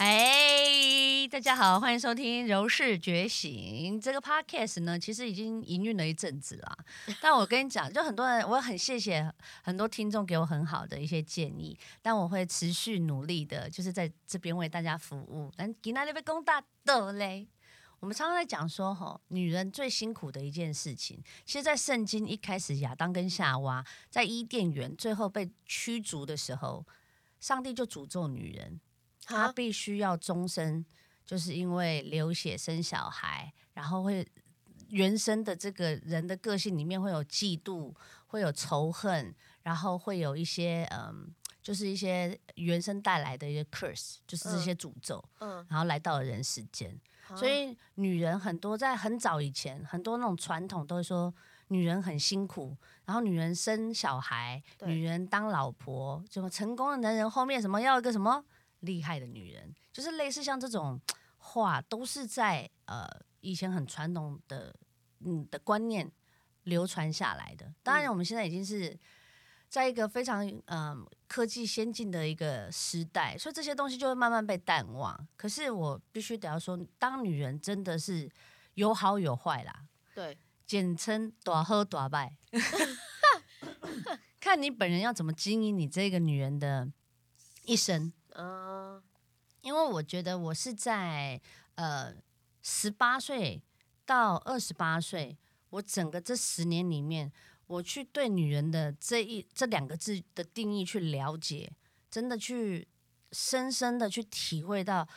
哎，大家好，欢迎收听《柔氏觉醒》这个 podcast 呢，其实已经营运了一阵子啦。但我跟你讲，就很多人，我很谢谢很多听众给我很好的一些建议，但我会持续努力的，就是在这边为大家服务。但给那里被攻大的嘞，我们常常在讲说，吼，女人最辛苦的一件事情，其实，在圣经一开始，亚当跟夏娃在伊甸园最后被驱逐的时候，上帝就诅咒女人。他必须要终身，就是因为流血生小孩，然后会原生的这个人的个性里面会有嫉妒，会有仇恨，然后会有一些嗯，就是一些原生带来的一些 curse，就是这些诅咒，嗯，然后来到了人世间。所以女人很多在很早以前，很多那种传统都会说女人很辛苦，然后女人生小孩，女人当老婆，什么成功的男人后面什么要一个什么。厉害的女人，就是类似像这种话，都是在呃以前很传统的嗯的观念流传下来的。当然，我们现在已经是在一个非常嗯科技先进的一个时代，所以这些东西就会慢慢被淡忘。可是我必须得要说，当女人真的是有好有坏啦。对，简称短喝短败，看你本人要怎么经营你这个女人的一生。嗯，因为我觉得我是在呃十八岁到二十八岁，我整个这十年里面，我去对女人的这一这两个字的定义去了解，真的去深深的去体会到，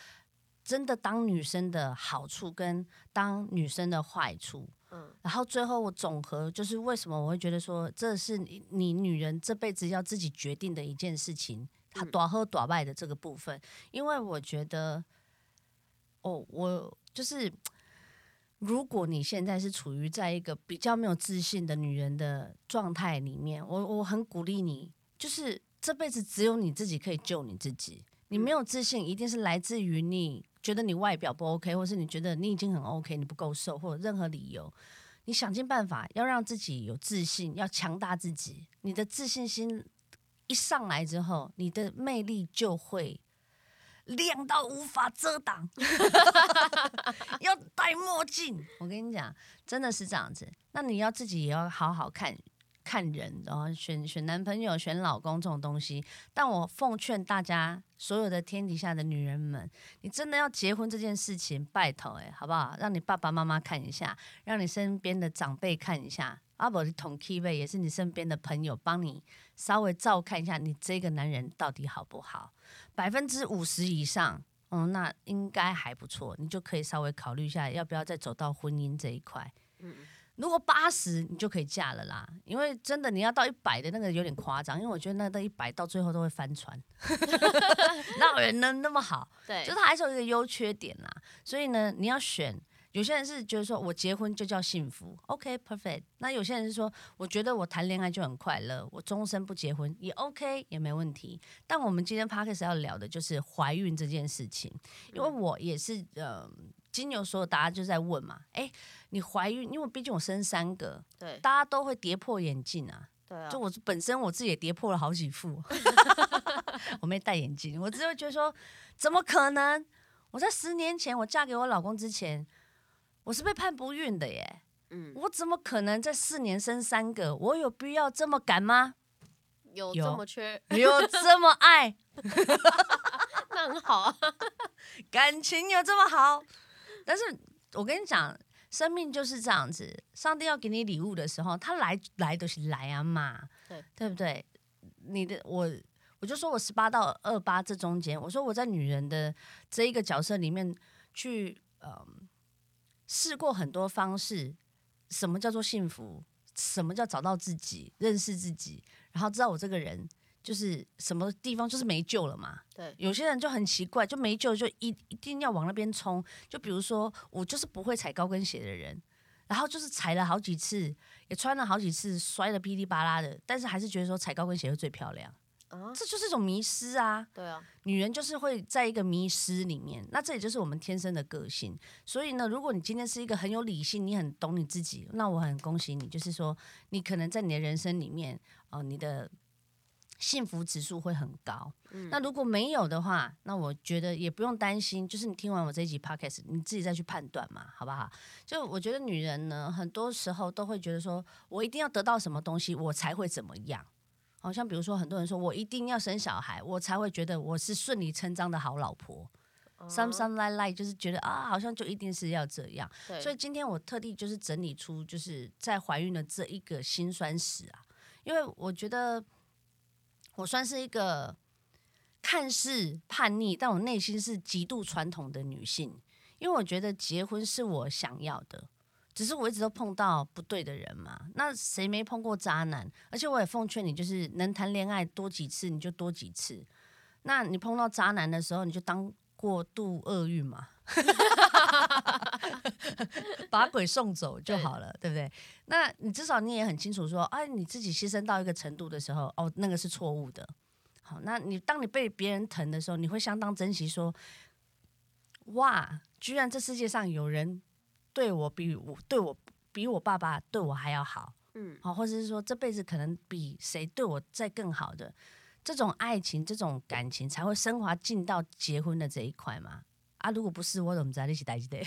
真的当女生的好处跟当女生的坏处。嗯，然后最后我总和就是为什么我会觉得说，这是你你女人这辈子要自己决定的一件事情。他短喝短败的这个部分，因为我觉得，哦，我就是，如果你现在是处于在一个比较没有自信的女人的状态里面，我我很鼓励你，就是这辈子只有你自己可以救你自己。你没有自信，一定是来自于你觉得你外表不 OK，或是你觉得你已经很 OK，你不够瘦，或者任何理由，你想尽办法要让自己有自信，要强大自己，你的自信心。一上来之后，你的魅力就会亮到无法遮挡。要戴墨镜，我跟你讲，真的是这样子。那你要自己也要好好看看人，然后选选男朋友、选老公这种东西。但我奉劝大家，所有的天底下的女人们，你真的要结婚这件事情，拜托哎，好不好？让你爸爸妈妈看一下，让你身边的长辈看一下。阿伯的同 K 位也是你身边的朋友，帮你稍微照看一下，你这个男人到底好不好？百分之五十以上，嗯，那应该还不错，你就可以稍微考虑一下，要不要再走到婚姻这一块。嗯，如果八十，你就可以嫁了啦。因为真的你要到一百的那个有点夸张，因为我觉得那到一百到最后都会翻船，哪有人能那么好？对，就他还是有一个优缺点啦。所以呢，你要选。有些人是觉得说，我结婚就叫幸福，OK，perfect。那有些人是说，我觉得我谈恋爱就很快乐，我终身不结婚也 OK，也没问题。但我们今天 p a r k e s 要聊的就是怀孕这件事情，因为我也是呃，金牛所有大家就在问嘛，哎，你怀孕？因为毕竟我生三个，对，大家都会跌破眼镜啊，对啊，就我本身我自己也跌破了好几副，我没戴眼镜，我只会觉得说，怎么可能？我在十年前我嫁给我老公之前。我是被判不孕的耶，嗯，我怎么可能在四年生三个？我有必要这么赶吗？有这么缺？有这么爱？那很好啊，感情有这么好？但是我跟你讲，生命就是这样子，上帝要给你礼物的时候，他来来都是来啊嘛，对对不对？你的我，我就说我十八到二八这中间，我说我在女人的这一个角色里面去，嗯。试过很多方式，什么叫做幸福？什么叫找到自己、认识自己？然后知道我这个人就是什么地方就是没救了嘛？对，有些人就很奇怪，就没救就一一定要往那边冲。就比如说我就是不会踩高跟鞋的人，然后就是踩了好几次，也穿了好几次，摔的噼里啪啦的，但是还是觉得说踩高跟鞋会最漂亮。这就是一种迷失啊！对啊，女人就是会在一个迷失里面，那这也就是我们天生的个性。所以呢，如果你今天是一个很有理性，你很懂你自己，那我很恭喜你，就是说你可能在你的人生里面，哦，你的幸福指数会很高。那如果没有的话，那我觉得也不用担心。就是你听完我这一集 podcast，你自己再去判断嘛，好不好？就我觉得女人呢，很多时候都会觉得说，我一定要得到什么东西，我才会怎么样。好像比如说，很多人说我一定要生小孩，我才会觉得我是顺理成章的好老婆。Some some like like，就是觉得啊，好像就一定是要这样。所以今天我特地就是整理出，就是在怀孕的这一个辛酸史啊，因为我觉得。我算是一个看似叛逆，但我内心是极度传统的女性，因为我觉得结婚是我想要的，只是我一直都碰到不对的人嘛。那谁没碰过渣男？而且我也奉劝你，就是能谈恋爱多几次你就多几次。那你碰到渣男的时候，你就当过度厄运嘛。把鬼送走就好了，对不对？那你至少你也很清楚说，哎，你自己牺牲到一个程度的时候，哦，那个是错误的。好，那你当你被别人疼的时候，你会相当珍惜说，哇，居然这世界上有人对我比我对我比我爸爸对我还要好，嗯，好，或者是说这辈子可能比谁对我再更好的这种爱情、这种感情才会升华进到结婚的这一块嘛。啊，如果不是我怎么知道你是代志的？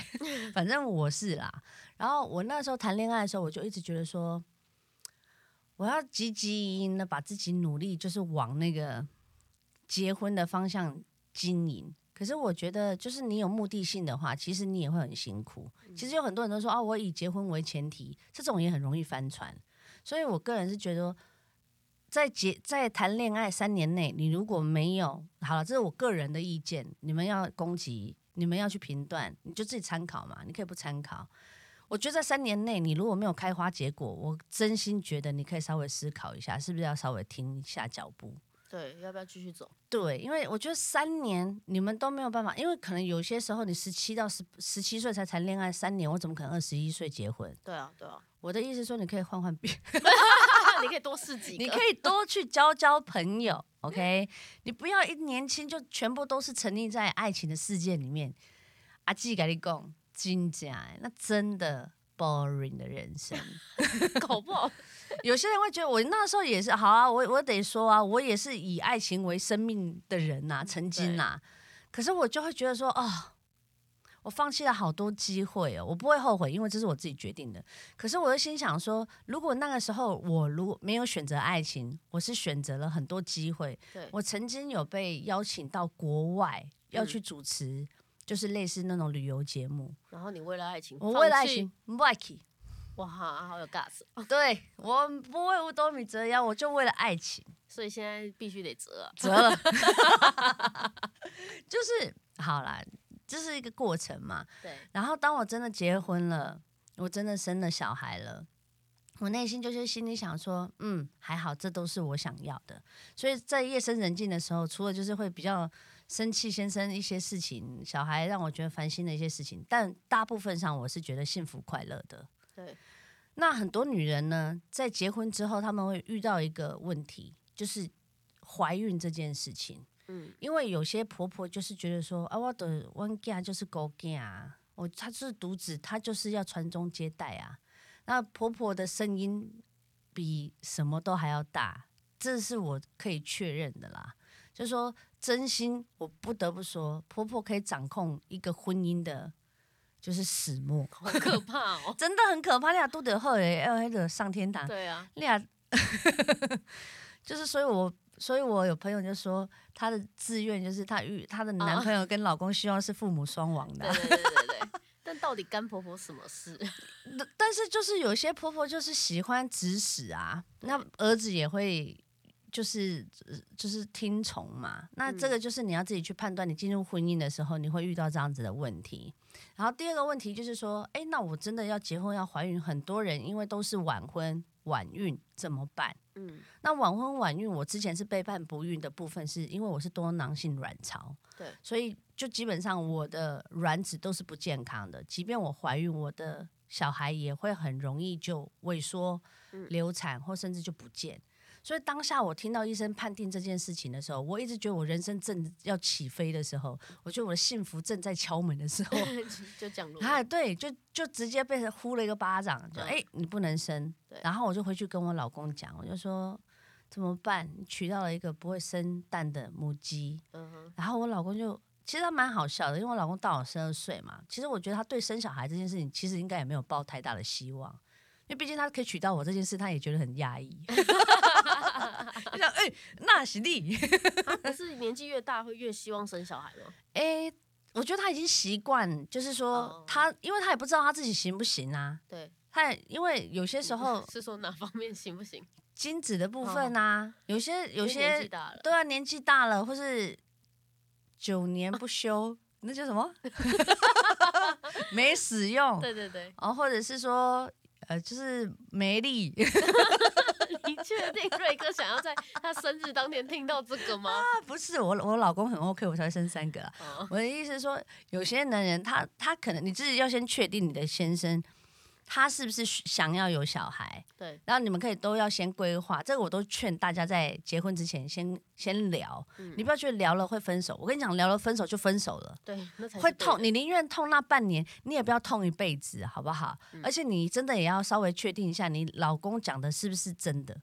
反正我是啦。然后我那时候谈恋爱的时候，我就一直觉得说，我要积极的把自己努力，就是往那个结婚的方向经营。可是我觉得，就是你有目的性的话，其实你也会很辛苦。其实有很多人都说啊，我以结婚为前提，这种也很容易翻船。所以我个人是觉得。在结在谈恋爱三年内，你如果没有好了，这是我个人的意见，你们要攻击，你们要去评断，你就自己参考嘛，你可以不参考。我觉得在三年内，你如果没有开花结果，我真心觉得你可以稍微思考一下，是不是要稍微停一下脚步。对，要不要继续走？对，因为我觉得三年你们都没有办法，因为可能有些时候你十七到十十七岁才谈恋爱，三年我怎么可能二十一岁结婚？对啊，对啊。我的意思说，你可以换换别。你可以多试几个，你可以多去交交朋友，OK？你不要一年轻就全部都是沉溺在爱情的世界里面。阿纪跟你讲，真假？那真的 boring 的人生，搞不好 有些人会觉得我那时候也是好啊，我我得说啊，我也是以爱情为生命的人呐，曾经呐。可是我就会觉得说，哦。我放弃了好多机会哦，我不会后悔，因为这是我自己决定的。可是我又心想说，如果那个时候我如果没有选择爱情，我是选择了很多机会。我曾经有被邀请到国外要去主持，就是类似那种旅游节目。然后你为了爱情，我为了爱情不爱 k 哇，好有 gas。对我不为五斗米折腰，我就为了爱情，所以现在必须得折折，就是好啦。这是一个过程嘛？对。然后当我真的结婚了，我真的生了小孩了，我内心就是心里想说，嗯，还好，这都是我想要的。所以在夜深人静的时候，除了就是会比较生气，先生一些事情，小孩让我觉得烦心的一些事情，但大部分上我是觉得幸福快乐的。对。那很多女人呢，在结婚之后，他们会遇到一个问题，就是怀孕这件事情。嗯，因为有些婆婆就是觉得说，啊，我的温家就是狗家，我她是独子，她就是要传宗接代啊。那婆婆的声音比什么都还要大，这是我可以确认的啦。就说真心，我不得不说，婆婆可以掌控一个婚姻的，就是始末，好可怕哦，真的很可怕。你俩都得后来，要那个上天堂，对啊，你俩 就是，所以我。所以我有朋友就说，她的志愿就是她与她的男朋友跟老公希望是父母双亡的。对对对对对。但到底干婆婆什么事？但是就是有些婆婆就是喜欢指使啊，那儿子也会就是就是听从嘛。那这个就是你要自己去判断，你进入婚姻的时候你会遇到这样子的问题。然后第二个问题就是说，哎，那我真的要结婚要怀孕，很多人因为都是晚婚晚孕怎么办？嗯，那晚婚晚孕，我之前是被判不孕的部分，是因为我是多囊性卵巢，对，所以就基本上我的卵子都是不健康的，即便我怀孕，我的小孩也会很容易就萎缩、流产或甚至就不见。所以当下我听到医生判定这件事情的时候，我一直觉得我人生正要起飞的时候，我觉得我的幸福正在敲门的时候，就降落。哎，对，就就直接被呼了一个巴掌，就哎，你不能生。然后我就回去跟我老公讲，我就说怎么办？你娶到了一个不会生蛋的母鸡。嗯哼。然后我老公就其实他蛮好笑的，因为我老公大我十二岁嘛。其实我觉得他对生小孩这件事情，其实应该也没有抱太大的希望，因为毕竟他可以娶到我这件事，他也觉得很压抑。就想哎，那是你。可是年纪越大会越希望生小孩吗？哎，我觉得他已经习惯，就是说他，因为他也不知道他自己行不行啊。对。他因为有些时候 是说哪方面行不行？精子的部分啊，有些有些对啊，年纪大了，或是九年不休，那叫什么？没使用。对对对。然后或者是说，呃，就是没力。你确定瑞哥想要在他生日当天听到这个吗？啊，不是，我我老公很 OK，我才生三个。我的意思是说，有些男人他他可能你自己要先确定你的先生。他是不是想要有小孩？对，然后你们可以都要先规划，这个我都劝大家在结婚之前先先聊。你不要觉得聊了会分手，我跟你讲，聊了分手就分手了。对，那才会痛。你宁愿痛那半年，你也不要痛一辈子，好不好？而且你真的也要稍微确定一下，你老公讲的是不是真的？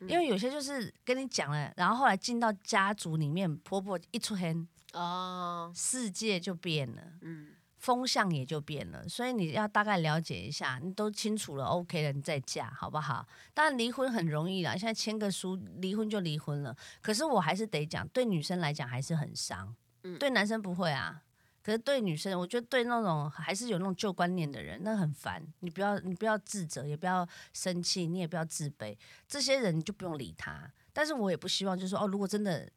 因为有些就是跟你讲了，然后后来进到家族里面，婆婆一出黑，哦，世界就变了。嗯。风向也就变了，所以你要大概了解一下，你都清楚了，OK 了，你再嫁好不好？当然离婚很容易啦，现在签个书，离婚就离婚了。可是我还是得讲，对女生来讲还是很伤，嗯，对男生不会啊。可是对女生，我觉得对那种还是有那种旧观念的人，那很烦。你不要，你不要自责，也不要生气，你也不要自卑，这些人你就不用理他。但是我也不希望，就是说，哦，如果真的。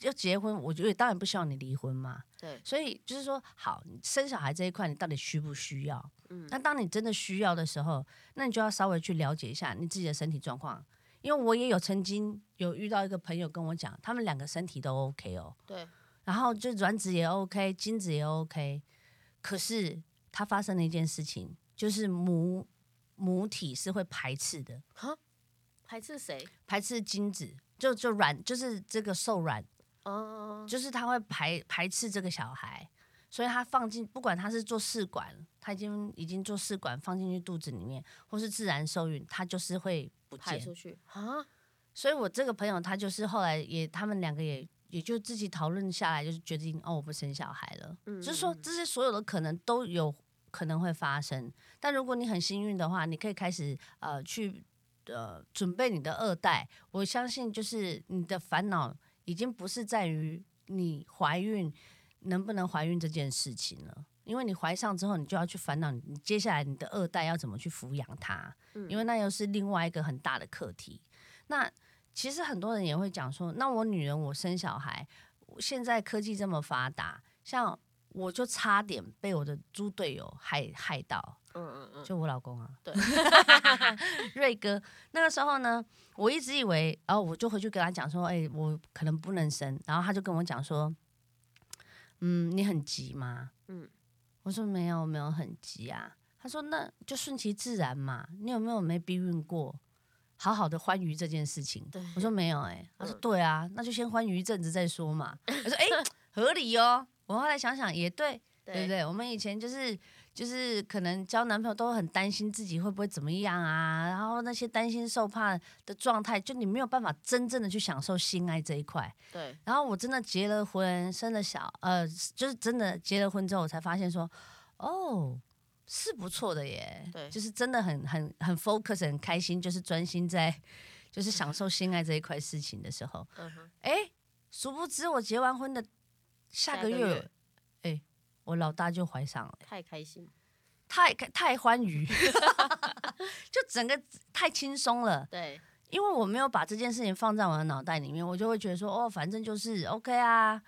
要结婚，我觉得当然不希望你离婚嘛。对，所以就是说，好，生小孩这一块，你到底需不需要？嗯，那当你真的需要的时候，那你就要稍微去了解一下你自己的身体状况。因为我也有曾经有遇到一个朋友跟我讲，他们两个身体都 OK 哦。对。然后就卵子也 OK，精子也 OK，可是他发生了一件事情，就是母母体是会排斥的。哈？排斥谁？排斥精子，就就卵，就是这个受卵。哦，就是他会排排斥这个小孩，所以他放进不管他是做试管，他已经已经做试管放进去肚子里面，或是自然受孕，他就是会不排出去啊。所以我这个朋友他就是后来也他们两个也也就自己讨论下来，就是决定哦我不生小孩了。嗯，就是说这些所有的可能都有可能会发生，但如果你很幸运的话，你可以开始呃去呃准备你的二代。我相信就是你的烦恼。已经不是在于你怀孕能不能怀孕这件事情了，因为你怀上之后，你就要去烦恼你接下来你的二代要怎么去抚养他，因为那又是另外一个很大的课题。那其实很多人也会讲说，那我女人我生小孩，现在科技这么发达，像我就差点被我的猪队友害害到。嗯嗯嗯，就我老公啊，对，瑞哥，那个时候呢，我一直以为，然后我就回去跟他讲说，哎，我可能不能生，然后他就跟我讲说，嗯，你很急吗？嗯，我说没有，没有很急啊。他说那就顺其自然嘛，你有没有没避孕过？好好的欢愉这件事情，对我说没有，哎，他说对啊，那就先欢愉一阵子再说嘛。我说哎，合理哦。我后来想想也对，对不对？我们以前就是。就是可能交男朋友都很担心自己会不会怎么样啊，然后那些担心受怕的状态，就你没有办法真正的去享受性爱这一块。对。然后我真的结了婚，生了小，呃，就是真的结了婚之后，我才发现说，哦，是不错的耶。对。就是真的很很很 focus，很开心，就是专心在就是享受性爱这一块事情的时候。嗯哼。哎，殊不知我结完婚的下个月。我老大就怀上了，太开心，太太欢愉，就整个太轻松了。对，因为我没有把这件事情放在我的脑袋里面，我就会觉得说，哦，反正就是 OK 啊，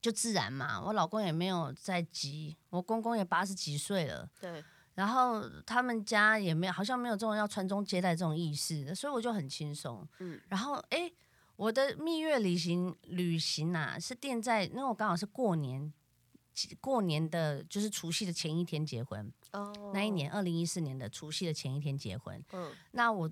就自然嘛。我老公也没有在急，我公公也八十几岁了，对，然后他们家也没有，好像没有这种要传宗接代这种意识，所以我就很轻松。嗯，然后哎，我的蜜月旅行旅行啊，是定在，因为我刚好是过年。过年的就是除夕的前一天结婚哦，那一年二零一四年的除夕的前一天结婚。嗯，那我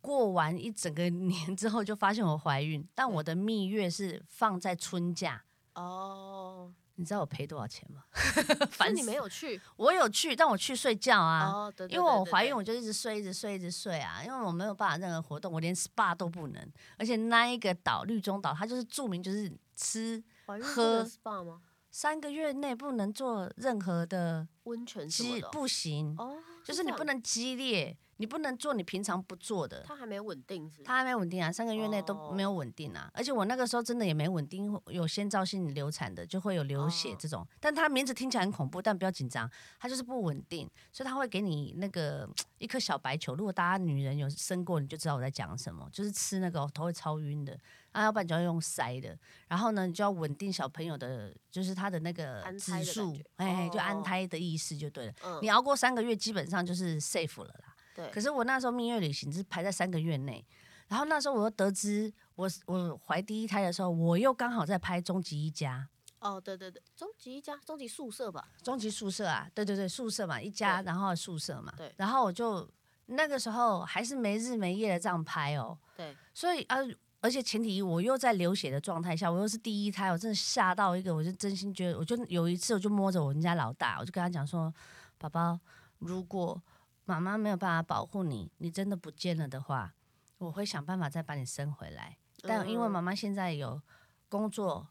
过完一整个年之后，就发现我怀孕，但我的蜜月是放在春假哦，你知道我赔多少钱吗？反正你没有去，我有去，但我去睡觉啊。哦，对，因为我怀孕，我就一直睡，一直睡，一直睡啊。因为我没有办法任何活动，我连 SPA 都不能。而且那一个岛绿中岛，它就是著名就是吃喝 SPA 吗？三个月内不能做任何的温泉激，不行哦，就是你不能激烈。你不能做你平常不做的，他还没稳定是？他还没稳定啊，三个月内都没有稳定啊。而且我那个时候真的也没稳定，有先兆性流产的就会有流血这种。但他名字听起来很恐怖，但不要紧张，他就是不稳定，所以他会给你那个一颗小白球。如果大家女人有生过，你就知道我在讲什么，就是吃那个头会超晕的。啊，要不然就要用塞的。然后呢，你就要稳定小朋友的，就是他的那个指数，哎，就安胎的意思就对了。你熬过三个月，基本上就是 safe 了啦。可是我那时候蜜月旅行是排在三个月内，然后那时候我又得知我我怀第一胎的时候，我又刚好在拍《终极一家》。哦，对对对，《终极一家》《终极宿舍》吧，《终极宿舍》啊，对对对，宿舍嘛，一家，然后宿舍嘛。对。然后我就那个时候还是没日没夜的这样拍哦。对。所以啊，而且前提我又在流血的状态下，我又是第一胎，我真的吓到一个，我就真心觉得，我就有一次我就摸着我们家老大，我就跟他讲说：“宝宝，如果……”妈妈没有办法保护你，你真的不见了的话，我会想办法再把你生回来。但因为妈妈现在有工作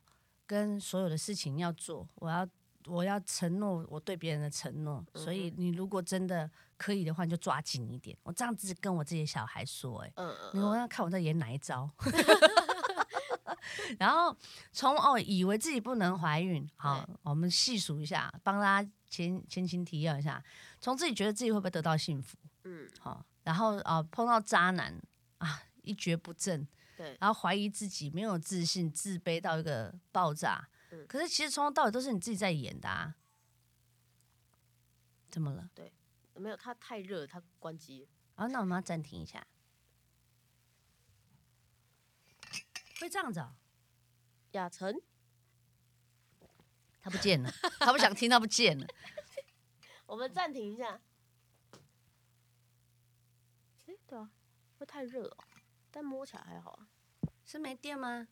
跟所有的事情要做，我要我要承诺我对别人的承诺，所以你如果真的可以的话，你就抓紧一点。我这样子跟我自己的小孩说，哎，你我要看我在演哪一招。然后从哦，以为自己不能怀孕，好，我们细数一下，帮大家前前情提要一下。从自己觉得自己会不会得到幸福，嗯，好，然后啊碰到渣男啊一蹶不振，对，然后怀疑自己没有自信，自卑到一个爆炸，嗯，可是其实从头到尾都是你自己在演的啊，怎么了？对，没有，它太热，它关机。啊，那我们要暂停一下。会这样子啊？雅晨，他不见了，他不想听，他不见了。我们暂停一下。哎，对啊，会太热哦，但摸起来还好啊。是没电吗？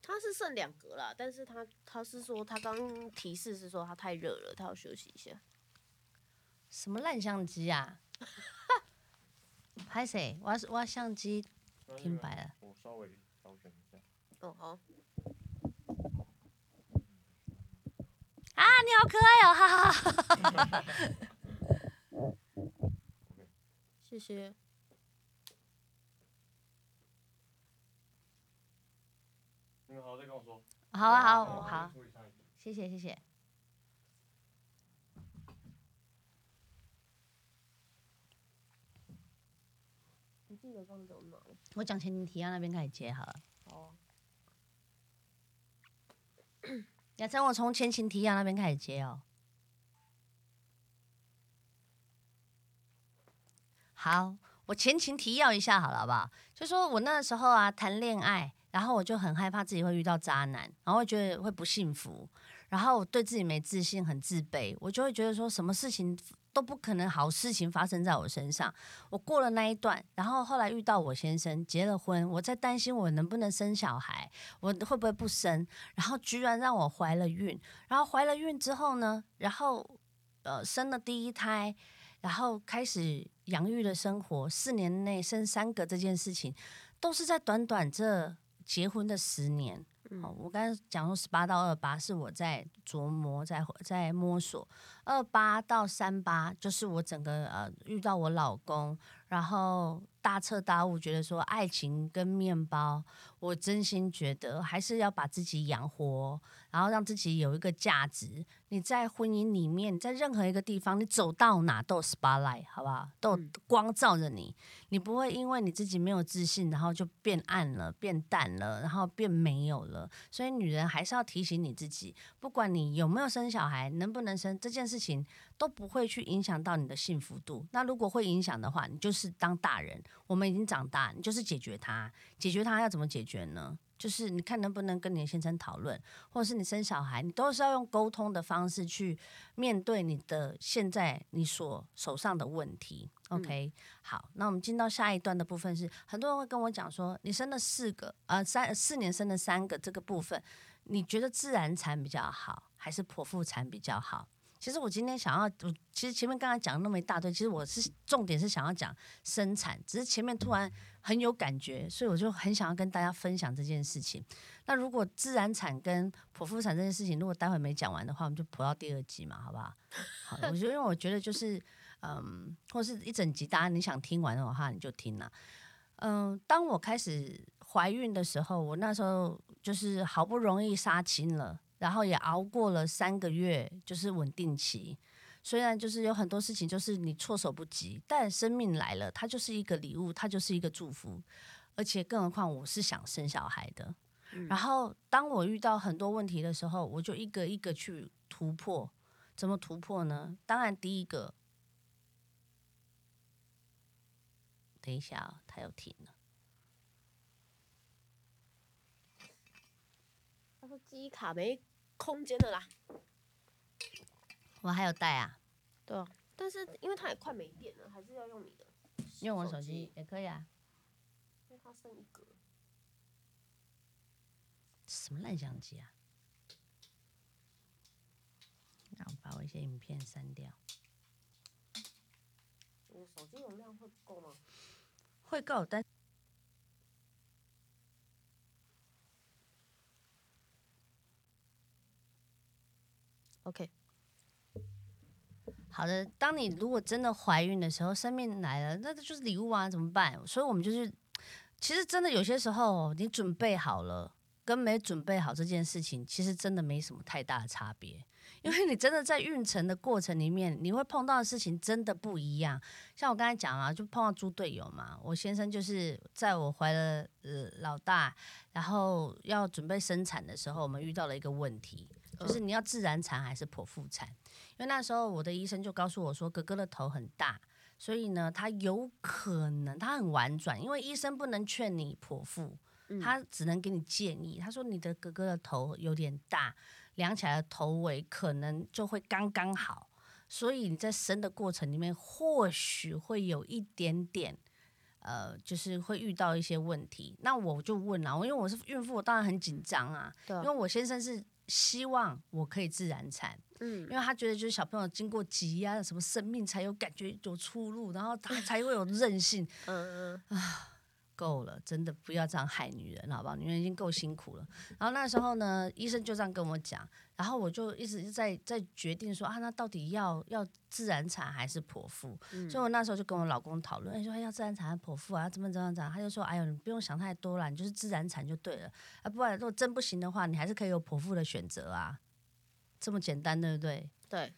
他是剩两格了，但是他他是说他刚提示是说他太热了，他要休息一下。什么烂相机啊？拍谁？我我相机停摆了。我稍微挑选一下。哦好。啊，你好可爱哦，哈哈哈！谢谢。你好，再跟我说。好啊，好，好。谢谢，谢谢。你记得刚走哪？我讲前提啊，那边开始接好了。好。雅晨，我从前情提要那边开始接哦。好，我前情提要一下好了，好不好？就说我那时候啊，谈恋爱，然后我就很害怕自己会遇到渣男，然后觉得会不幸福，然后我对自己没自信，很自卑，我就会觉得说什么事情。都不可能好事情发生在我身上。我过了那一段，然后后来遇到我先生，结了婚，我在担心我能不能生小孩，我会不会不生？然后居然让我怀了孕，然后怀了孕之后呢，然后呃生了第一胎，然后开始养育的生活，四年内生三个这件事情，都是在短短这结婚的十年。哦，我刚才讲说十八到二八是我在琢磨，在在摸索。二八到三八就是我整个呃遇到我老公，然后大彻大悟，觉得说爱情跟面包，我真心觉得还是要把自己养活，然后让自己有一个价值。你在婚姻里面，在任何一个地方，你走到哪都有 spotlight，好不好？都有光照着你，你不会因为你自己没有自信，然后就变暗了、变淡了，然后变没有了。所以女人还是要提醒你自己，不管你有没有生小孩，能不能生这件事情，都不会去影响到你的幸福度。那如果会影响的话，你就是当大人，我们已经长大，你就是解决它。解决它要怎么解决呢？就是你看能不能跟你的先生讨论，或者是你生小孩，你都是要用沟通的方式去面对你的现在你所手上的问题。OK，好，那我们进到下一段的部分是，很多人会跟我讲说，你生了四个，呃，三四年生了三个，这个部分你觉得自然产比较好？还是剖腹产比较好？其实我今天想要，我其实前面刚才讲那么一大堆，其实我是重点是想要讲生产，只是前面突然很有感觉，所以我就很想要跟大家分享这件事情。那如果自然产跟剖腹产这件事情，如果待会没讲完的话，我们就剖到第二集嘛，好不好？好，我就因为我觉得就是嗯，或是一整集，大家你想听完的话，你就听了。嗯，当我开始怀孕的时候，我那时候就是好不容易杀青了。然后也熬过了三个月，就是稳定期。虽然就是有很多事情，就是你措手不及，但生命来了，它就是一个礼物，它就是一个祝福。而且更何况我是想生小孩的。然后当我遇到很多问题的时候，我就一个一个去突破。怎么突破呢？当然第一个，等一下，它又停了。他说记忆卡没。空间的啦，我还有带啊，对啊，但是因为它也快没电了，还是要用你的，用我手机也可以啊，因为它剩一格，什么烂相机啊？那我把我一些影片删掉。你的手机容量会够吗？会够，但。OK，好的。当你如果真的怀孕的时候，生命来了，那这就是礼物啊，怎么办？所以我们就是，其实真的有些时候，你准备好了跟没准备好这件事情，其实真的没什么太大的差别。因为你真的在孕程的过程里面，你会碰到的事情真的不一样。像我刚才讲啊，就碰到猪队友嘛。我先生就是在我怀了呃老大，然后要准备生产的时候，我们遇到了一个问题。就是你要自然产还是剖腹产？因为那时候我的医生就告诉我说，哥哥的头很大，所以呢，他有可能他很婉转，因为医生不能劝你剖腹，他只能给你建议。他说你的哥哥的头有点大，量起来的头围可能就会刚刚好，所以你在生的过程里面或许会有一点点，呃，就是会遇到一些问题。那我就问啊，因为我是孕妇，我当然很紧张啊，因为我先生是。希望我可以自然产，嗯，因为他觉得就是小朋友经过挤压的什么生命才有感觉有出路，然后他才会有韧性，嗯嗯。啊。够了，真的不要这样害女人，好不好？女人已经够辛苦了。然后那时候呢，医生就这样跟我讲，然后我就一直在在决定说啊，那到底要要自然产还是剖腹？所以我那时候就跟我老公讨论，说要自然产还是剖腹啊？怎么怎么怎么？他就说，哎呦，你不用想太多了，你就是自然产就对了啊。不然如果真不行的话，你还是可以有剖腹的选择啊。这么简单，对不对？对。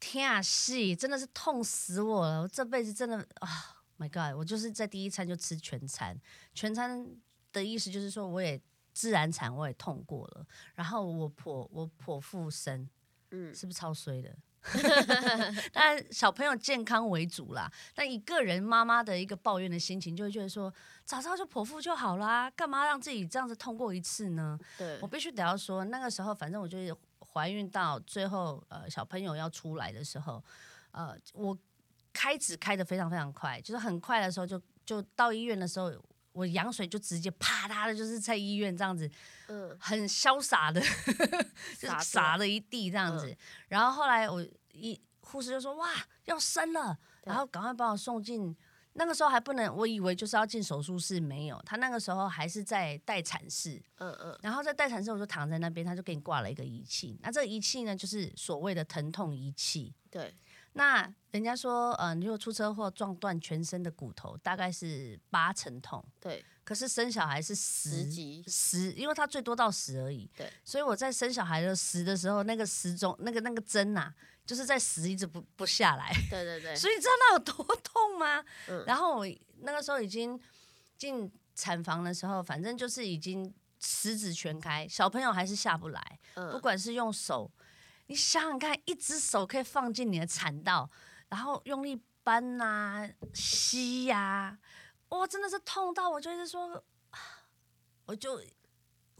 天啊，戏真的是痛死我了！我这辈子真的啊。My God！我就是在第一餐就吃全餐，全餐的意思就是说我也自然产，我也痛过了，然后我剖我剖腹生，嗯，是不是超衰的？但小朋友健康为主啦。但以个人妈妈的一个抱怨的心情，就会觉得说，早知道就剖腹就好啦，干嘛让自己这样子痛过一次呢？对我必须得要说，那个时候反正我就是怀孕到最后，呃，小朋友要出来的时候，呃，我。开指开的非常非常快，就是很快的时候就就到医院的时候，我羊水就直接啪嗒的，就是在医院这样子，嗯，很潇洒的，就洒了一地这样子。然后后来我一护士就说哇要生了，然后赶快把我送进。那个时候还不能，我以为就是要进手术室，没有，他那个时候还是在待产室，嗯嗯。然后在待产室，我就躺在那边，他就给你挂了一个仪器。那这个仪器呢，就是所谓的疼痛仪器，对。那人家说，呃，如果出车祸撞断全身的骨头，大概是八成痛。对。可是生小孩是十级十，因为它最多到十而已。对。所以我在生小孩的十的时候，那个时钟，那个那个针呐，就是在十一直不不下来。对对对。所以你知道那有多痛吗？嗯。然后我那个时候已经进产房的时候，反正就是已经十指全开，小朋友还是下不来。嗯。不管是用手。你想想看，一只手可以放进你的产道，然后用力搬呐、吸呀，哇，真的是痛到我就是说，我就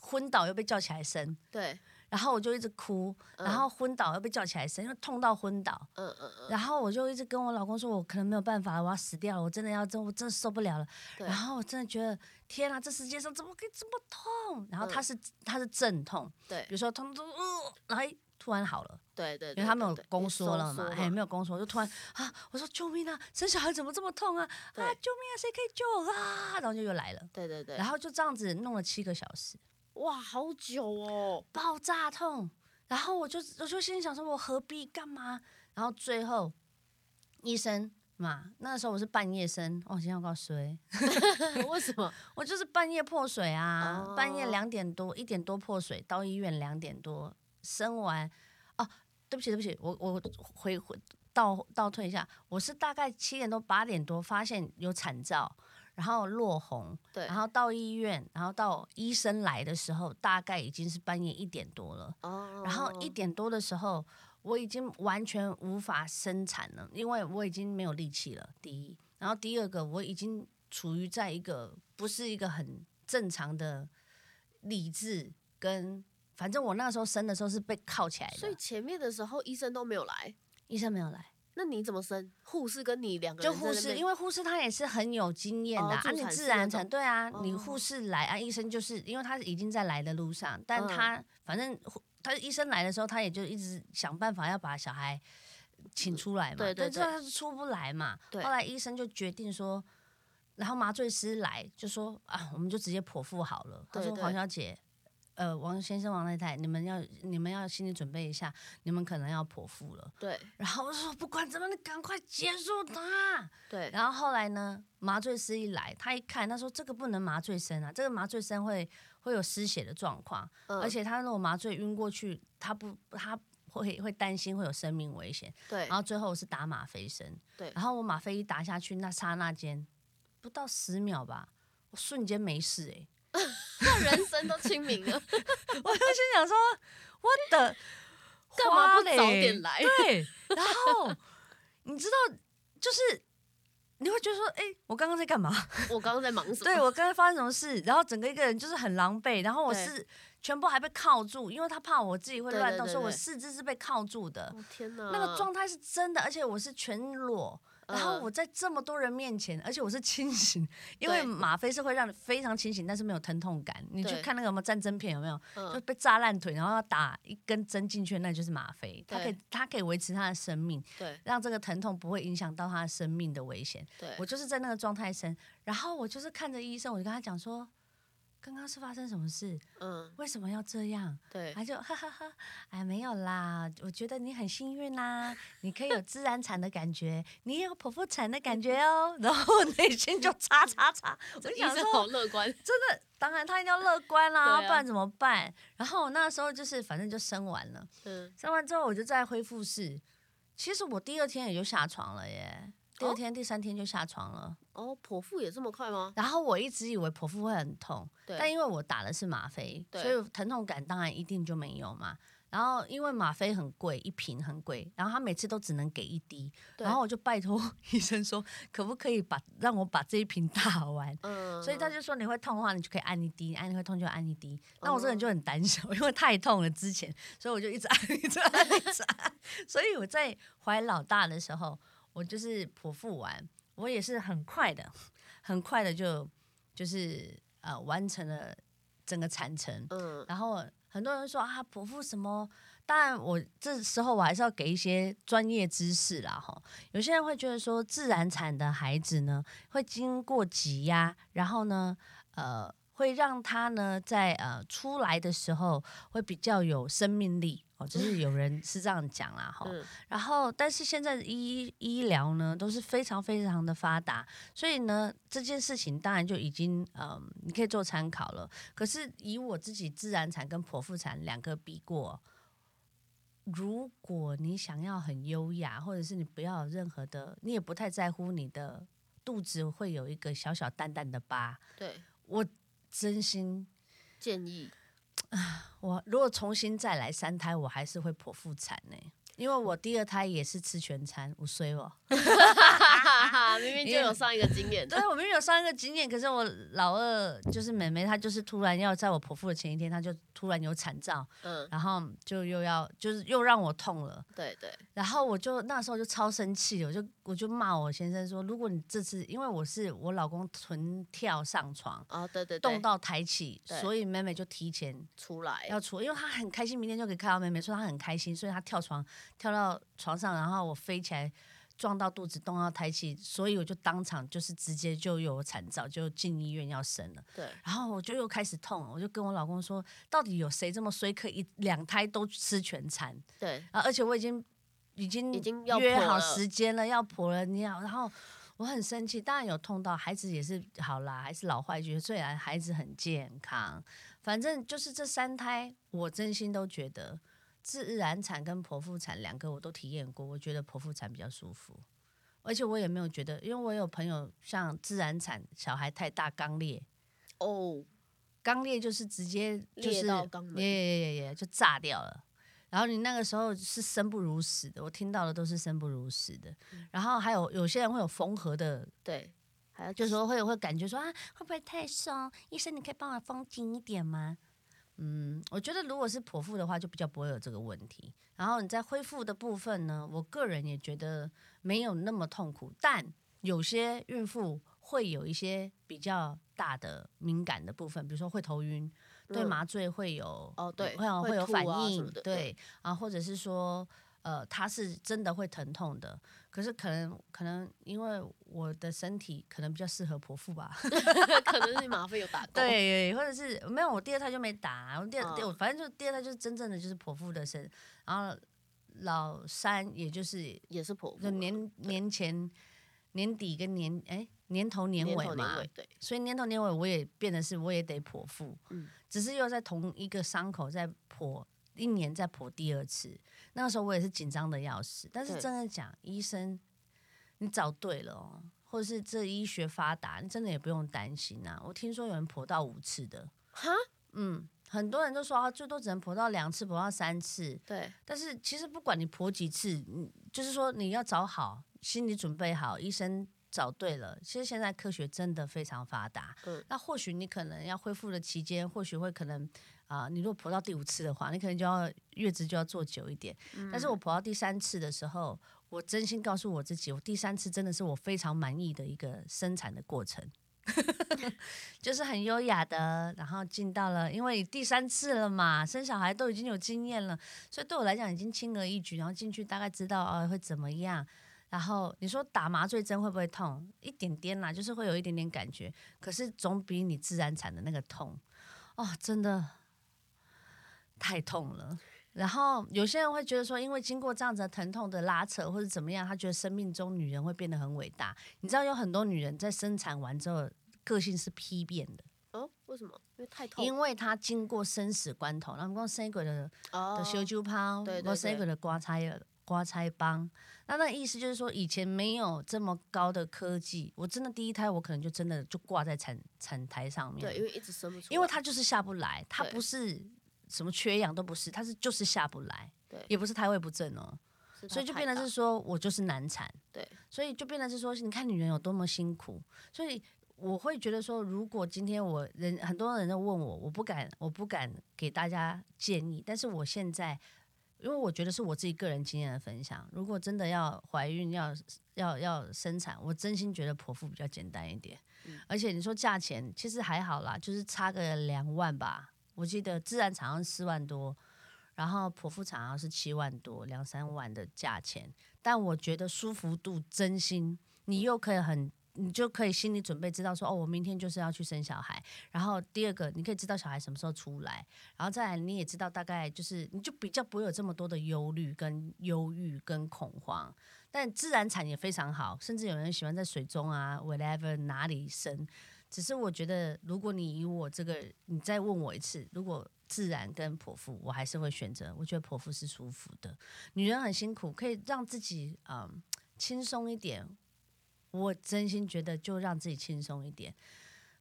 昏倒又被叫起来生，对，然后我就一直哭，然后昏倒又被叫起来生，因为痛到昏倒，嗯嗯嗯，然后我就一直跟我老公说，我可能没有办法了，我要死掉了，我真的要真，我真的受不了了，然后我真的觉得，天啊，这世界上怎么可以这么痛？然后他是他是阵痛，对，比如说痛痛，呃，来。突然好了，对对，因为他没有宫缩了嘛，哎，没有有宫缩，就突然啊，我说救命啊，生小孩怎么这么痛啊？啊，救命啊，谁可以救我啊？然后就又来了，对对对，然后就这样子弄了七个小时，哇，好久哦，爆炸痛。然后我就我就心里想说，我何必干嘛？然后最后医生嘛，那个时候我是半夜生，哦，今天要告诉谁？为什么？我就是半夜破水啊，哦半夜两点多一点多破水，到医院两点多生完。哦，对不起对不起，我我回回倒倒退一下，我是大概七点多八点多发现有产兆，然后落红，对，然后到医院，然后到医生来的时候，大概已经是半夜一点多了。哦，然后一点多的时候，我已经完全无法生产了，因为我已经没有力气了。第一，然后第二个，我已经处于在一个不是一个很正常的理智跟，反正我那时候生的时候是被铐起来的所以，前面的时候医生都没有来，医生没有来，那你怎么生？护士跟你两个人就护士，因为护士她也是很有经验的、哦啊，啊你自然产，对啊，你哦护士来啊，医生就是因为他已经在来的路上，但嗯他、反正护他医生来的时候，他也就一直想办法要把小孩请出来嘛，对对但是他是出不来嘛，后来医生就决定说，然后麻醉师来就说啊，我们就直接剖腹好了，他说对对黄小姐。呃，王先生、王太太，你们要你们要心理准备一下，你们可能要剖腹了。对然后我说不管怎么，你赶快结束它。对，然后后来呢，麻醉师一来，他一看，他说这个不能麻醉生啊，这个麻醉生会会有失血的状况，嗯而且他如果麻醉晕过去，他不他会会担心会有生命危险。对然后最后是打吗啡针，对然后我吗啡一打下去，那刹那间不到十秒吧，我瞬间没事哎、那 人生都清明了，我就心想说，我的干嘛不早点来？对，然后你知道，就是你会觉得说，哎、我刚刚在干嘛？我刚刚在忙什么？对我刚刚发生什么事？然后整个一个人就是很狼狈，然后我是全部还被铐住，因为他怕我自己会乱动，对对对所以我四肢是被铐住的。哦天哪，那个状态是真的，而且我是全裸。然后嗯我在这么多人面前，而且我是清醒，因为吗啡是会让你非常清醒，但是没有疼痛感。你去看那个有没有战争片，有没有？就嗯被炸烂腿，然后要打一根针进去，那就是吗啡。它可以对，它可以维持他的生命，对让这个疼痛不会影响到他的生命的危险。对，我就是在那个状态生，然后我就是看着医生，我就跟他讲说，刚刚是发生什么事？嗯为什么要这样？对他就哈哈哈，哎，没有啦，我觉得你很幸运啦，你可以有自然产的感觉，你也有剖腹产的感觉哦。然后内心就叉叉叉，我就想说，好乐观，真的，当然他一定要乐观啦，不然怎么办？然后我那时候就是反正就生完了，嗯生完之后我就在恢复室，其实我第二天也就下床了耶，第二哦天、第三天就下床了。哦，剖腹也这么快吗？然后我一直以为剖腹会很痛，但因为我打的是吗啡，所以疼痛感当然一定就没有嘛。然后因为吗啡很贵，一瓶很贵，然后他每次都只能给一滴，然后我就拜托医生说，可不可以把让我把这一瓶打完？嗯，所以他就说你会痛的话，你就可以按一滴，按你会痛就按一滴。那我这人就很胆小，因为太痛了之前，所以我就一直按，一直按，一直按。所以我在怀老大的时候，我就是剖腹完，我也是很快的，很快的就就是呃完成了整个产程。嗯然后很多人说啊，剖腹什么？当然，我这时候我还是要给一些专业知识啦，哈。有些人会觉得说，自然产的孩子呢，会经过挤压，然后呢，呃，会让他呢在呃出来的时候会比较有生命力哦，就是有人是这样讲啦，哈。嗯然后，但是现在的医医疗呢都是非常非常的发达，所以呢这件事情当然就已经嗯、你可以做参考了。可是以我自己自然产跟剖腹产两个比过，如果你想要很优雅，或者是你不要有任何的，你也不太在乎你的肚子会有一个小小淡淡的疤，对，我真心。建议啊我如果重新再来三胎，我还是会剖腹产呢、因为我第二胎也是吃全餐，我衰哦。明明就有上一个经验，对我明明有上一个经验，可是我老二就是妹妹，她就是突然要在我剖腹的前一天，她就突然有产兆，嗯，然后就又要就是又让我痛了，对对，然后我就那时候就超生气，我就我就骂我先生说，如果你这次因为我是我老公臀跳上床，哦对对，动到抬起，所以妹妹就提前出来。要出，因为她很开心，明天就可以看到妹妹，说她很开心，所以她跳床跳到床上，然后我飞起来。撞到肚子，动到胎气，所以我就当场就是直接就有产兆，就进医院要生了。对，然后我就又开始痛，我就跟我老公说，到底有谁这么衰，可以两胎都吃全餐？对，啊，而且我已经已经已经约好时间了，要婆了，你要，然后我很生气，当然有痛到，孩子也是好啦，还是老坏句，虽然孩子很健康，反正就是这三胎，我真心都觉得。自然产跟剖腹产两个我都体验过，我觉得剖腹产比较舒服，而且我也没有觉得，因为我有朋友像自然产小孩太大肛裂哦，肛裂就是直接就是耶耶耶耶就炸掉了，然后你那个时候是生不如死的，我听到的都是生不如死的，然后还有有些人会有缝合的，对，还有就是说会会感觉说啊会不会太松，医生你可以帮我封紧一点吗？嗯，我觉得如果是剖腹的话，就比较不会有这个问题。然后你在恢复的部分呢，我个人也觉得没有那么痛苦，但有些孕妇会有一些比较大的敏感的部分，比如说会头晕，对麻醉会有哦，对，会有会有反应，对啊，或者是说。呃，他是真的会疼痛的，可是可能可能因为我的身体可能比较适合剖腹吧，可能是麻啡有打过，对，或者是没有，我第二胎就没打，我第二第我反正就第二胎就是真正的就是剖腹的生，然后老三也就是也是剖腹，就年年前年底跟年哎年头年尾嘛，对，所以年头年尾我也变得是我也得剖腹，嗯，只是又在同一个伤口在剖。一年再剖第二次，那个时候我也是紧张的要死。但是真的讲，医生，你找对了哦，或者是这医学发达，你真的也不用担心啊。我听说有人剖到五次的，哈，嗯，很多人都说啊，最多只能剖到两次，剖到三次。对，但是其实不管你剖几次，嗯，就是说你要找好，心理准备好，医生找对了。其实现在科学真的非常发达，嗯，那或许你可能要恢复的期间，或许会可能。啊，你如果剖到第五次的话，你可能就要月子就要做久一点。但是我剖到第三次的时候，我真心告诉我自己，我第三次真的是我非常满意的一个生产的过程，就是很优雅的，然后进到了，因为第三次了嘛，生小孩都已经有经验了，所以对我来讲已经轻而易举，然后进去大概知道啊会怎么样。然后你说打麻醉针会不会痛？一点点啦，就是会有一点点感觉，可是总比你自然产的那个痛哦，真的。太痛了，然后有些人会觉得说，因为经过这样子疼痛的拉扯或者怎么样，他觉得生命中女人会变得很伟大。你知道有很多女人在生产完之后，个性是批变的。哦，为什么？因为太痛。因为她经过生死关头，然后光生鬼的的修灸泡，光生鬼的刮擦刮擦帮。那那意思就是说，以前没有这么高的科技，我真的第一胎我可能就真的就挂在产产台上面。对，因为一直生不出。因为它就是下不来，他不是。什么缺氧都不是，他是就是下不来，对，也不是胎位不正哦，所以就变得是说我就是难产，对，所以就变得是说，你看女人有多么辛苦，所以我会觉得说，如果今天我人很多人都问我，我不敢，我不敢给大家建议，但是我现在，因为我觉得是我自己个人经验的分享，如果真的要怀孕要要要生产，我真心觉得剖腹比较简单一点，而且你说价钱其实还好啦，就是差个两万吧。我记得自然产要四万多，然后剖腹产要是七万多，两三万的价钱。但我觉得舒服度真心，你又可以很，你就可以心理准备知道说，哦，我明天就是要去生小孩。然后第二个，你可以知道小孩什么时候出来，然后再来你也知道大概就是，你就比较不会有这么多的忧虑、跟忧郁、跟恐慌。但自然产也非常好，甚至有人喜欢在水中啊，whatever 哪里生。只是我觉得，如果你以我这个，你再问我一次，如果自然跟剖腹，我还是会选择。我觉得剖腹是舒服的，女人很辛苦，可以让自己嗯轻松一点。我真心觉得，就让自己轻松一点。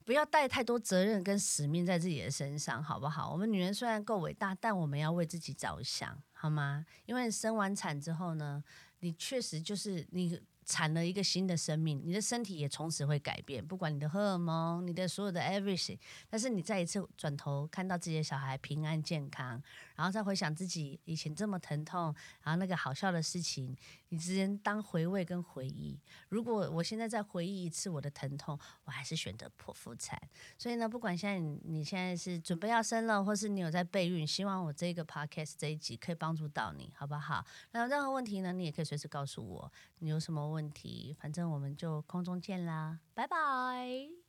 不要带太多责任跟使命在自己的身上，好不好？我们女人虽然够伟大，但我们要为自己着想，好吗？因为生完产之后呢，你确实就是你。产了一个新的生命，你的身体也从此会改变，不管你的荷尔蒙，你的所有的 everything。但是你再一次转头看到自己的小孩平安健康，然后再回想自己以前这么疼痛，然后那个好笑的事情，你直接当回味跟回忆。如果我现在再回忆一次我的疼痛，我还是选择剖腹产。所以呢，不管现在你你现在是准备要生了，或是你有在备孕，希望我这个 podcast 这一集可以帮助到你，好不好？那有任何问题呢，你也可以随时告诉我，你有什么问题，反正我们就空中见啦，拜拜。